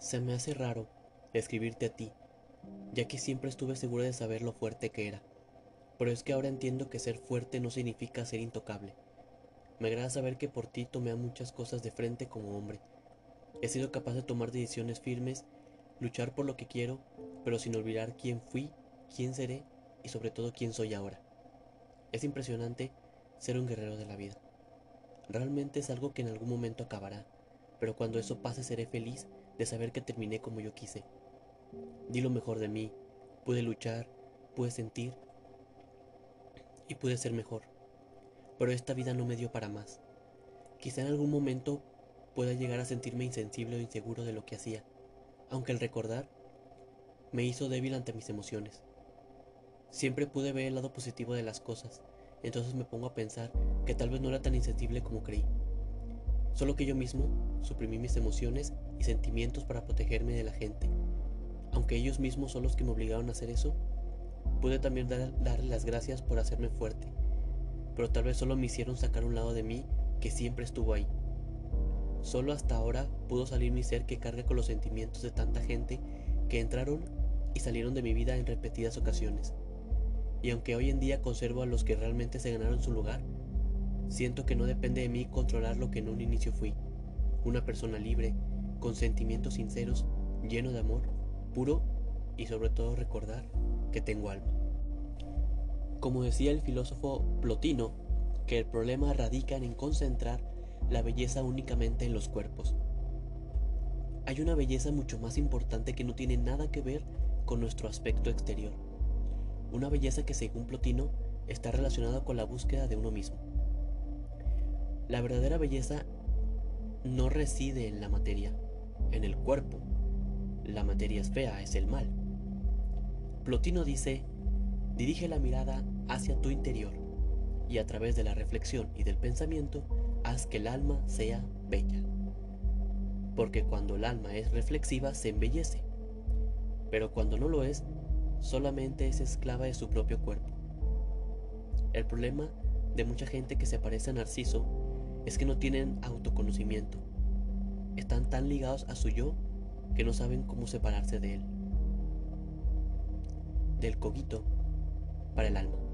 Se me hace raro escribirte a ti, ya que siempre estuve segura de saber lo fuerte que era. Pero es que ahora entiendo que ser fuerte no significa ser intocable. Me agrada saber que por ti tomé a muchas cosas de frente como hombre. He sido capaz de tomar decisiones firmes, luchar por lo que quiero, pero sin olvidar quién fui, quién seré y sobre todo quién soy ahora. Es impresionante ser un guerrero de la vida. Realmente es algo que en algún momento acabará, pero cuando eso pase seré feliz de saber que terminé como yo quise. Di lo mejor de mí, pude luchar, pude sentir y pude ser mejor. Pero esta vida no me dio para más. Quizá en algún momento pueda llegar a sentirme insensible o inseguro de lo que hacía, aunque el recordar me hizo débil ante mis emociones. Siempre pude ver el lado positivo de las cosas, entonces me pongo a pensar que tal vez no era tan insensible como creí. Solo que yo mismo suprimí mis emociones y sentimientos para protegerme de la gente. Aunque ellos mismos son los que me obligaron a hacer eso, pude también dar, darle las gracias por hacerme fuerte, pero tal vez solo me hicieron sacar un lado de mí que siempre estuvo ahí. Solo hasta ahora pudo salir mi ser que carga con los sentimientos de tanta gente que entraron y salieron de mi vida en repetidas ocasiones. Y aunque hoy en día conservo a los que realmente se ganaron su lugar, siento que no depende de mí controlar lo que en un inicio fui. Una persona libre, con sentimientos sinceros, lleno de amor, puro y sobre todo recordar que tengo alma. Como decía el filósofo Plotino, que el problema radica en concentrar la belleza únicamente en los cuerpos. Hay una belleza mucho más importante que no tiene nada que ver con nuestro aspecto exterior una belleza que según Plotino está relacionada con la búsqueda de uno mismo. La verdadera belleza no reside en la materia, en el cuerpo. La materia es fea, es el mal. Plotino dice, dirige la mirada hacia tu interior y a través de la reflexión y del pensamiento haz que el alma sea bella. Porque cuando el alma es reflexiva se embellece, pero cuando no lo es, solamente es esclava de su propio cuerpo. El problema de mucha gente que se parece a Narciso es que no tienen autoconocimiento. Están tan ligados a su yo que no saben cómo separarse de él. Del cogito para el alma.